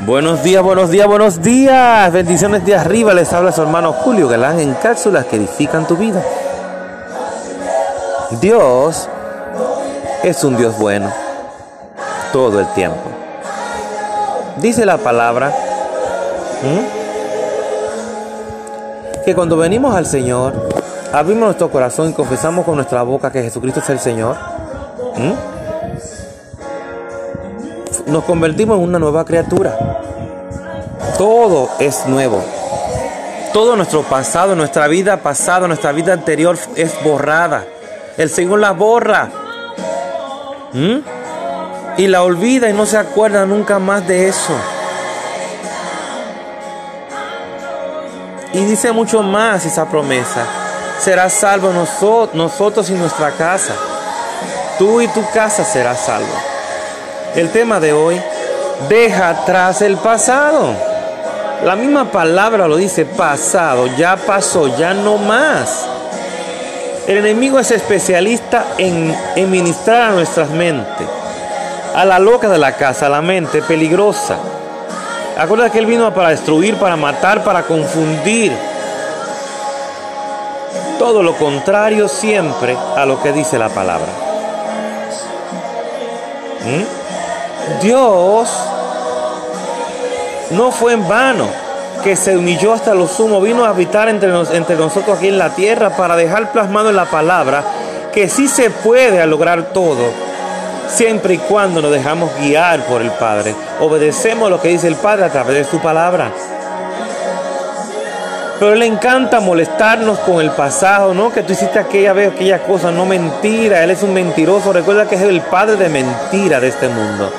Buenos días, buenos días, buenos días. Bendiciones de arriba. Les habla su hermano Julio Galán en cápsulas que edifican tu vida. Dios es un Dios bueno todo el tiempo. Dice la palabra que cuando venimos al Señor, abrimos nuestro corazón y confesamos con nuestra boca que Jesucristo es el Señor nos convertimos en una nueva criatura. Todo es nuevo. Todo nuestro pasado, nuestra vida pasada, nuestra vida anterior es borrada. El Señor la borra. ¿Mm? Y la olvida y no se acuerda nunca más de eso. Y dice mucho más esa promesa. Será salvo nosotros, nosotros y nuestra casa. Tú y tu casa serás salvo. El tema de hoy, deja atrás el pasado. La misma palabra lo dice pasado, ya pasó, ya no más. El enemigo es especialista en, ministrar a nuestras mentes, a la loca de la casa, a la mente peligrosa. Acuérdate que Él vino para destruir, para matar, para confundir. Todo lo contrario siempre a lo que dice la palabra. ¿Mm? Dios no fue en vano que se humilló hasta lo sumo, vino a habitar entre, nosotros aquí en la tierra para dejar plasmado en la palabra que sí se puede lograr todo, siempre y cuando nos dejamos guiar por el Padre, obedecemos lo que dice el Padre a través de su palabra. Pero le encanta molestarnos con el pasado, ¿no? Que tú hiciste aquella vez, aquella cosa, no mentira, Él es un mentiroso, recuerda que es el Padre de mentira de este mundo.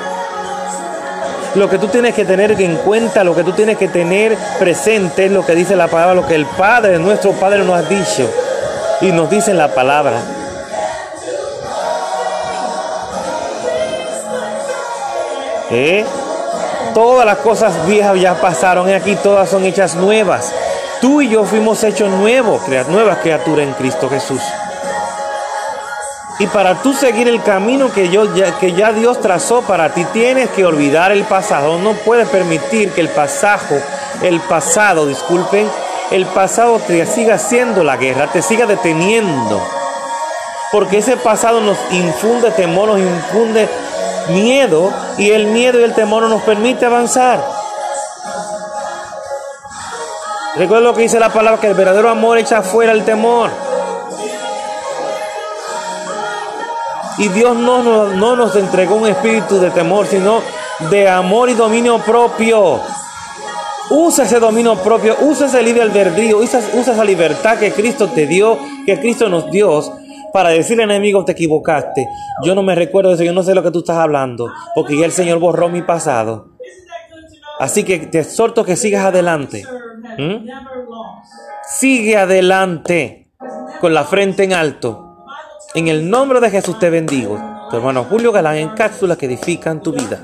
Lo que tú tienes que tener en cuenta, lo que tú tienes que tener presente es lo que dice la palabra, lo que el Padre, nuestro Padre nos ha dicho y nos dice la palabra. ¿Eh? Todas las cosas viejas ya pasaron y aquí todas son hechas nuevas. Tú y yo fuimos hechos nuevos, nuevas criaturas en Cristo Jesús. Y para tú seguir el camino que, yo, ya, que ya Dios trazó para ti, tienes que olvidar el pasado. No puedes permitir que el pasado, el pasado, disculpen, el pasado te siga haciendo la guerra, te siga deteniendo. Porque ese pasado nos infunde temor, nos infunde miedo y el miedo y el temor no nos permite avanzar. Recuerda lo que dice la palabra, que el verdadero amor echa fuera el temor. Y Dios no, no, nos entregó un espíritu de temor, sino de amor y dominio propio. Usa ese dominio propio, usa ese libre albedrío, usa, usa esa libertad que Cristo te dio, que Cristo nos dio, para decirle al enemigo, te equivocaste. Yo no me recuerdo de eso, yo no sé lo que tú estás hablando, porque ya el Señor borró mi pasado. Así que te exhorto que sigas adelante. ¿Mm? Sigue adelante con la frente en alto. En el nombre de Jesús te bendigo. Tu hermano Julio Galán en cápsulas que edifican tu vida.